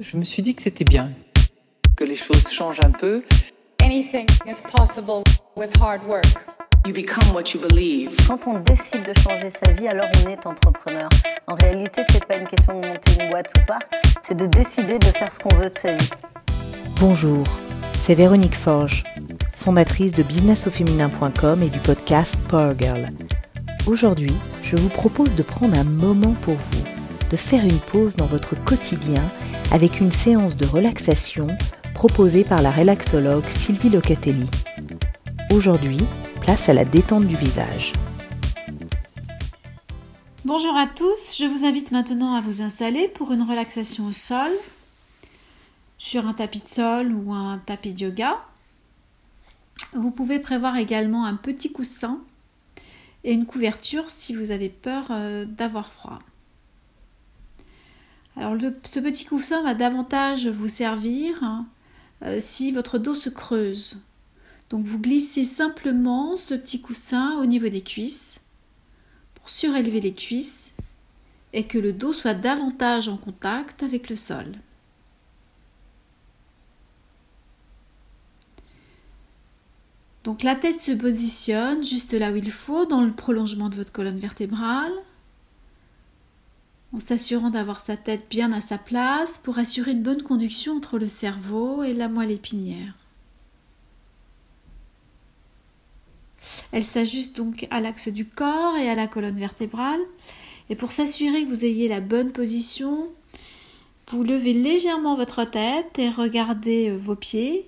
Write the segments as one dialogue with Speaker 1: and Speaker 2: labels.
Speaker 1: Je me suis dit que c'était bien, que les choses changent un peu.
Speaker 2: Anything is possible with hard work.
Speaker 3: You become what you believe.
Speaker 4: Quand on décide de changer sa vie, alors on est entrepreneur. En réalité, c'est pas une question de monter une boîte ou pas, c'est de décider de faire ce qu'on veut de sa vie.
Speaker 5: Bonjour, c'est Véronique Forge, fondatrice de businessauféminin.com et du podcast Power Girl. Aujourd'hui, je vous propose de prendre un moment pour vous, de faire une pause dans votre quotidien avec une séance de relaxation proposée par la relaxologue Sylvie Locatelli. Aujourd'hui, place à la détente du visage.
Speaker 6: Bonjour à tous, je vous invite maintenant à vous installer pour une relaxation au sol, sur un tapis de sol ou un tapis de yoga. Vous pouvez prévoir également un petit coussin et une couverture si vous avez peur euh, d'avoir froid. Alors ce petit coussin va davantage vous servir hein, euh, si votre dos se creuse. Donc vous glissez simplement ce petit coussin au niveau des cuisses pour surélever les cuisses et que le dos soit davantage en contact avec le sol. Donc la tête se positionne juste là où il faut, dans le prolongement de votre colonne vertébrale en s'assurant d'avoir sa tête bien à sa place pour assurer une bonne conduction entre le cerveau et la moelle épinière. Elle s'ajuste donc à l'axe du corps et à la colonne vertébrale. Et pour s'assurer que vous ayez la bonne position, vous levez légèrement votre tête et regardez euh, vos pieds.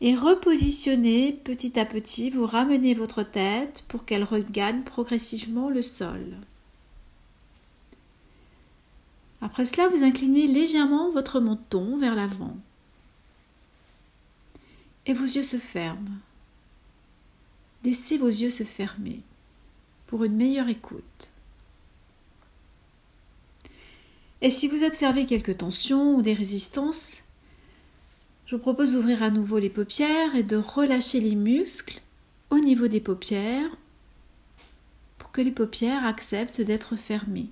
Speaker 6: Et repositionnez petit à petit, vous ramenez votre tête pour qu'elle regagne progressivement le sol. Après cela, vous inclinez légèrement votre menton vers l'avant. Et vos yeux se ferment. Laissez vos yeux se fermer pour une meilleure écoute. Et si vous observez quelques tensions ou des résistances, je vous propose d'ouvrir à nouveau les paupières et de relâcher les muscles au niveau des paupières pour que les paupières acceptent d'être fermées.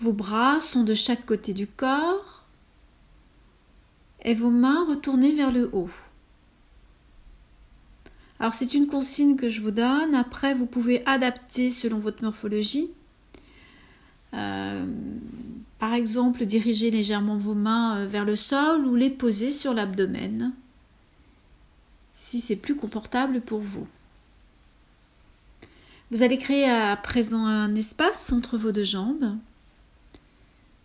Speaker 6: Vos bras sont de chaque côté du corps et vos mains retournées vers le haut. Alors c'est une consigne que je vous donne. Après, vous pouvez adapter selon votre morphologie. Euh, par exemple, diriger légèrement vos mains euh, vers le sol ou les poser sur l'abdomen si c'est plus confortable pour vous. Vous allez créer à présent un espace entre vos deux jambes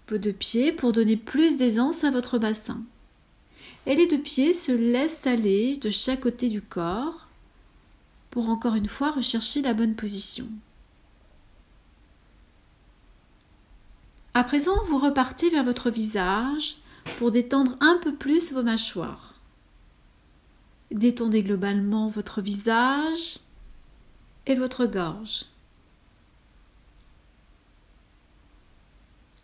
Speaker 6: vos deux pieds pour donner plus d'aisance à votre bassin. Et les deux pieds se laissent aller de chaque côté du corps pour encore une fois rechercher la bonne position. À présent, vous repartez vers votre visage pour détendre un peu plus vos mâchoires. Détendez globalement votre visage et votre gorge.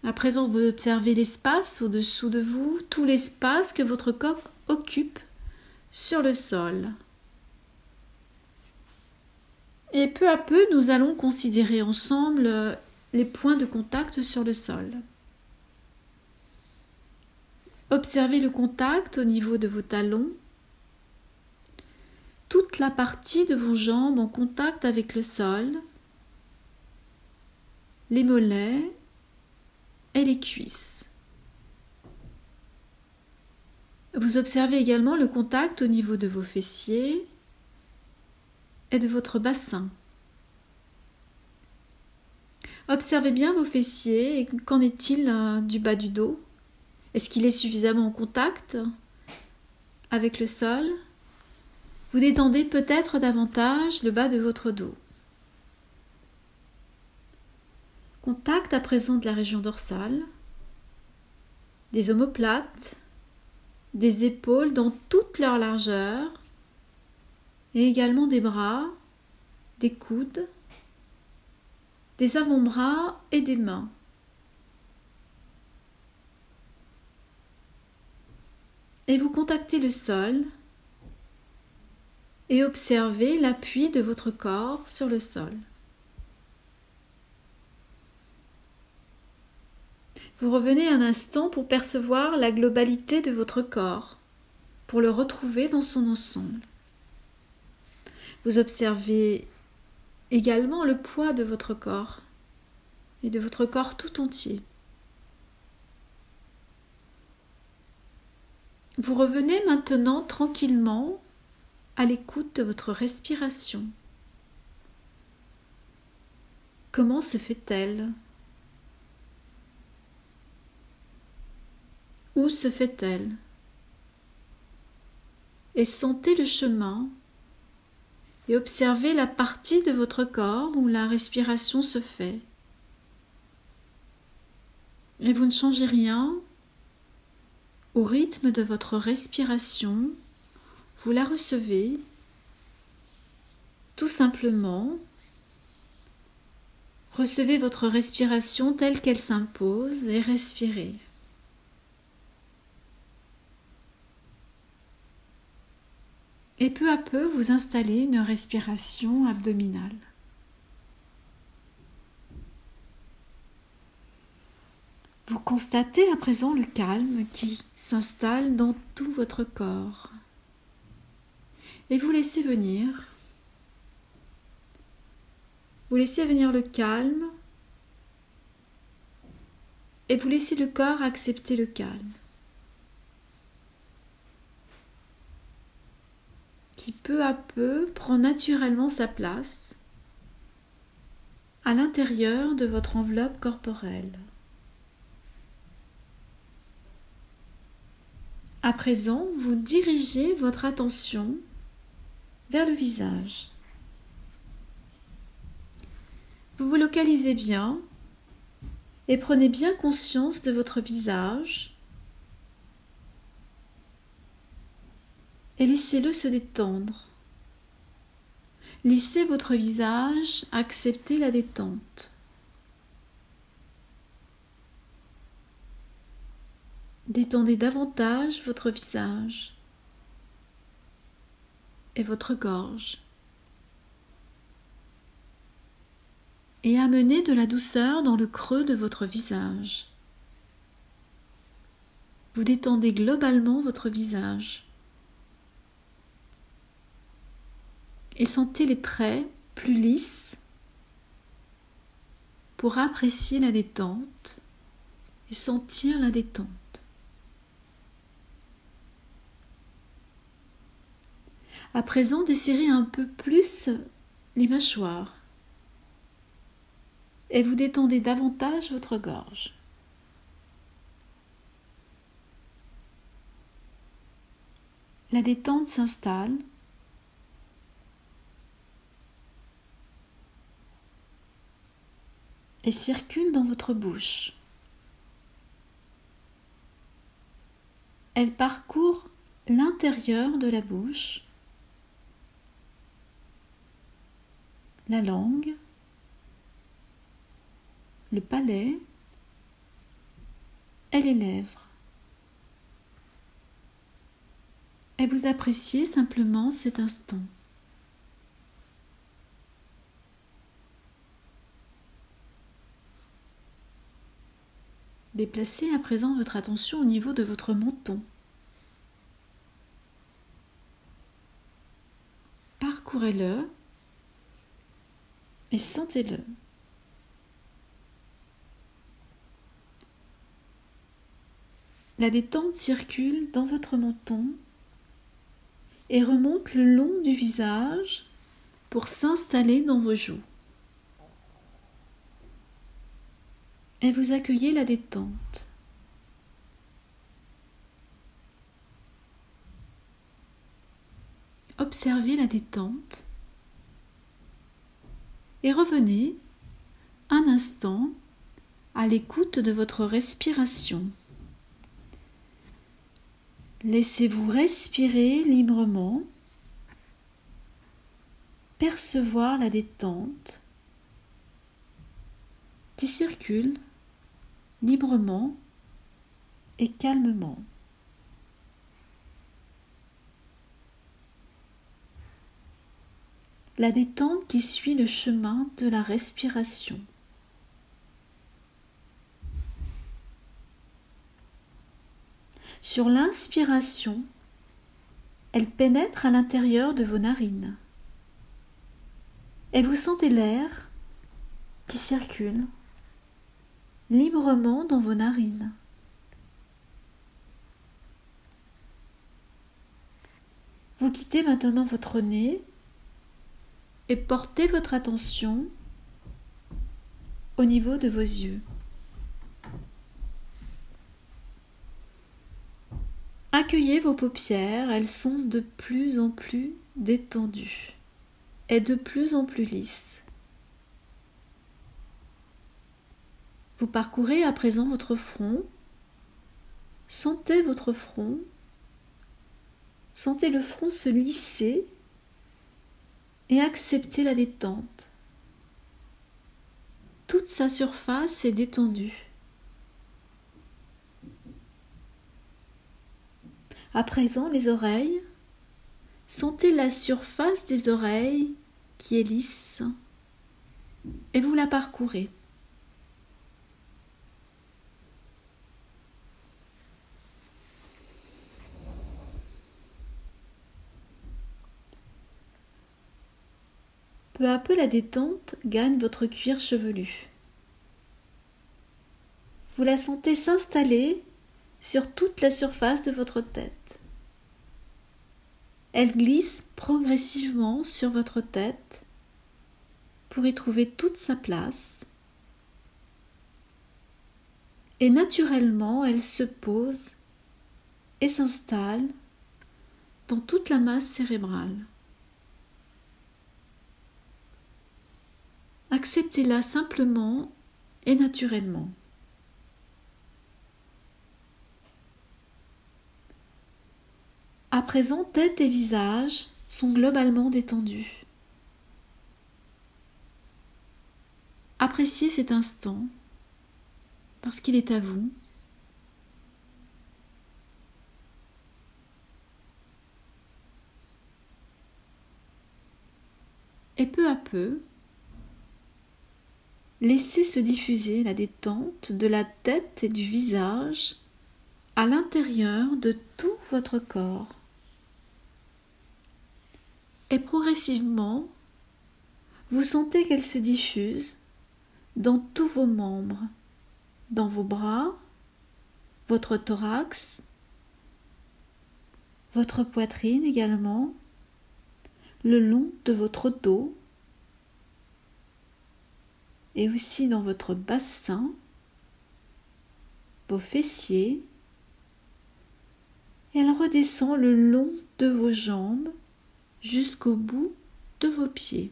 Speaker 6: À présent, vous observez l'espace au-dessous de vous, tout l'espace que votre corps occupe sur le sol. Et peu à peu, nous allons considérer ensemble euh, les points de contact sur le sol. Observez le contact au niveau de vos talons, toute la partie de vos jambes en contact avec le sol, les mollets, et les cuisses. Vous observez également le contact au niveau de vos fessiers et de votre bassin. Observez bien vos fessiers et qu'en est-il euh, du bas du dos? Est-ce qu'il est suffisamment en contact avec le sol? Vous détendez peut-être davantage le bas de votre dos. Contact à présent de la région dorsale, des omoplates, des épaules dans toute leur largeur, et également des bras, des coudes, des avant-bras et des mains. Et vous contactez le sol et observez l'appui de votre corps sur le sol. Vous revenez un instant pour percevoir la globalité de votre corps, pour le retrouver dans son ensemble. Vous observez également le poids de votre corps et de votre corps tout entier. Vous revenez maintenant tranquillement à l'écoute de votre respiration. Comment se fait-elle? Où se fait-elle? Et sentez le chemin et observez la partie de votre corps où la respiration se fait. Et vous ne changez rien au rythme de votre respiration, vous la recevez tout simplement. Recevez votre respiration telle qu'elle s'impose et respirez. Et peu à peu, vous installez une respiration abdominale. Vous constatez à présent le calme qui s'installe dans tout votre corps. Et vous laissez venir. Vous laissez venir le calme. Et vous laissez le corps accepter le calme. Qui peu à peu prend naturellement sa place à l'intérieur de votre enveloppe corporelle. À présent, vous dirigez votre attention vers le visage. Vous vous localisez bien et prenez bien conscience de votre visage et laissez-le se détendre. Laissez votre visage accepter la détente. Détendez davantage votre visage et votre gorge. Et amenez de la douceur dans le creux de votre visage. Vous détendez globalement votre visage. Et sentez les traits plus lisses pour apprécier la détente et sentir la détente. À présent, desserrez un peu plus les mâchoires et vous détendez davantage votre gorge. La détente s'installe. Et circule dans votre bouche. Elle parcourt l'intérieur de la bouche la langue, le palais et les lèvres. Et vous appréciez simplement cet instant. Déplacez à présent votre attention au niveau de votre menton. Parcourez-le et sentez-le. La détente circule dans votre menton et remonte le long du visage pour s'installer dans vos joues. Et vous accueillez la détente. Observez la détente et revenez un instant à l'écoute de votre respiration. Laissez-vous respirer librement, percevoir la détente qui circule librement et calmement. la détente qui suit le chemin de la respiration. Sur l'inspiration, elle pénètre à l'intérieur de vos narines. Et vous sentez l'air qui circule librement dans vos narines. Vous quittez maintenant votre nez et portez votre attention au niveau de vos yeux. Accueillez vos paupières, elles sont de plus en plus détendues et de plus en plus lisses. Vous parcourez à présent votre front. Sentez votre front. Sentez le front se lisser et acceptez la détente. Toute sa surface est détendue. À présent, les oreilles. Sentez la surface des oreilles qui est lisse et vous la parcourez. Peu à peu, la détente gagne votre cuir chevelu. Vous la sentez s'installer sur toute la surface de votre tête. Elle glisse progressivement sur votre tête pour y trouver toute sa place. Et naturellement, elle se pose et s'installe dans toute la masse cérébrale. Acceptez-la simplement et naturellement. À présent, tête et visage sont globalement détendus. Appréciez cet instant parce qu'il est à vous. Et peu à peu, laissez se diffuser la détente de la tête et du visage à l'intérieur de tout votre corps. Et progressivement, vous sentez qu'elle se diffuse dans tous vos membres, dans vos bras, votre thorax, votre poitrine également, le long de votre dos et aussi dans votre bassin, vos fessiers. Elle redescend le long de vos jambes jusqu'au bout de vos pieds.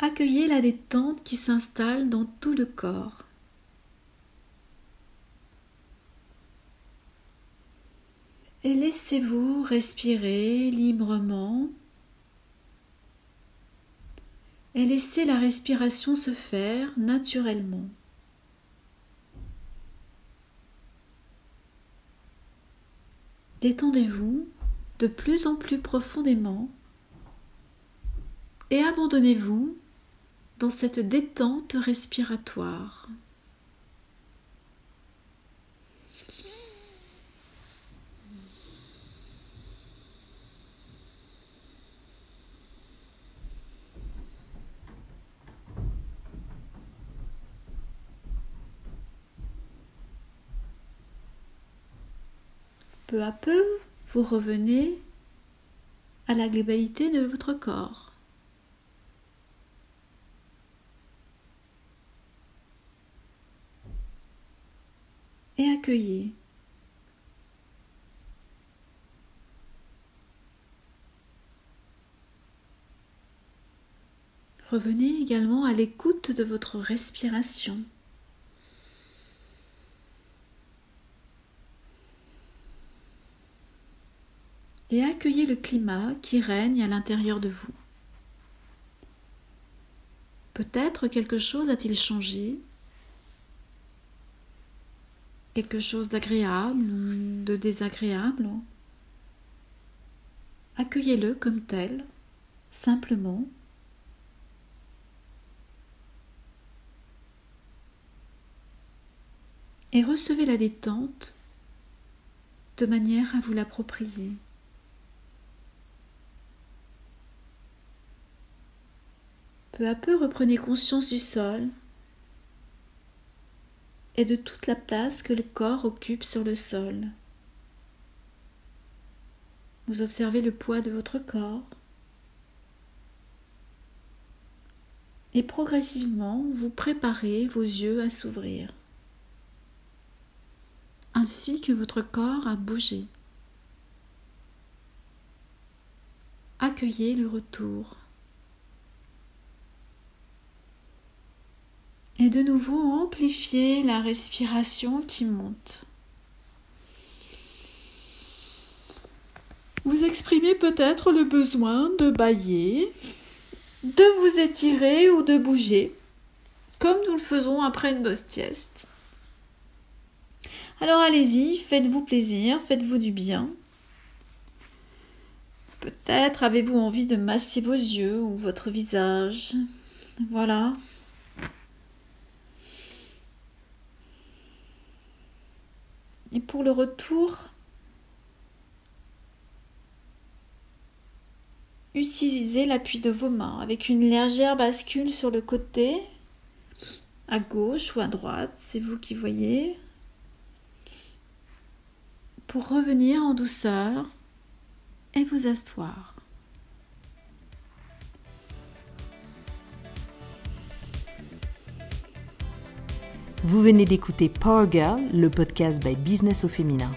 Speaker 6: Accueillez la détente qui s'installe dans tout le corps. Et laissez-vous respirer librement. Et laissez la respiration se faire naturellement. Détendez-vous de plus en plus profondément et abandonnez-vous dans cette détente respiratoire. Peu à peu, vous revenez à la globalité de votre corps. Et accueillez. Revenez également à l'écoute de votre respiration. Et accueillez le climat qui règne à l'intérieur de vous. Peut-être quelque chose a-t-il changé, quelque chose d'agréable ou de désagréable? Accueillez-le comme tel, simplement. et recevez la détente de manière à vous l'approprier. Peu à peu, reprenez conscience du sol et de toute la place que le corps occupe sur le sol. Vous observez le poids de votre corps et progressivement vous préparez vos yeux à s'ouvrir, ainsi que votre corps à bouger. Accueillez le retour. De nouveau, amplifiez la respiration qui monte. Vous exprimez peut-être le besoin de bailler, de vous étirer ou de bouger, comme nous le faisons après une bosse sieste. Alors allez-y, faites-vous plaisir, faites-vous du bien. Peut-être avez-vous envie de masser vos yeux ou votre visage. Voilà, Et pour le retour, utilisez l'appui de vos mains avec une légère bascule sur le côté, à gauche ou à droite, c'est vous qui voyez, pour revenir en douceur et vous asseoir.
Speaker 5: Vous venez d'écouter Power Girl, le podcast by Business au féminin.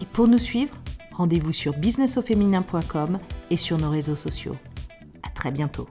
Speaker 5: Et pour nous suivre, rendez-vous sur businessauféminin.com et sur nos réseaux sociaux. À très bientôt.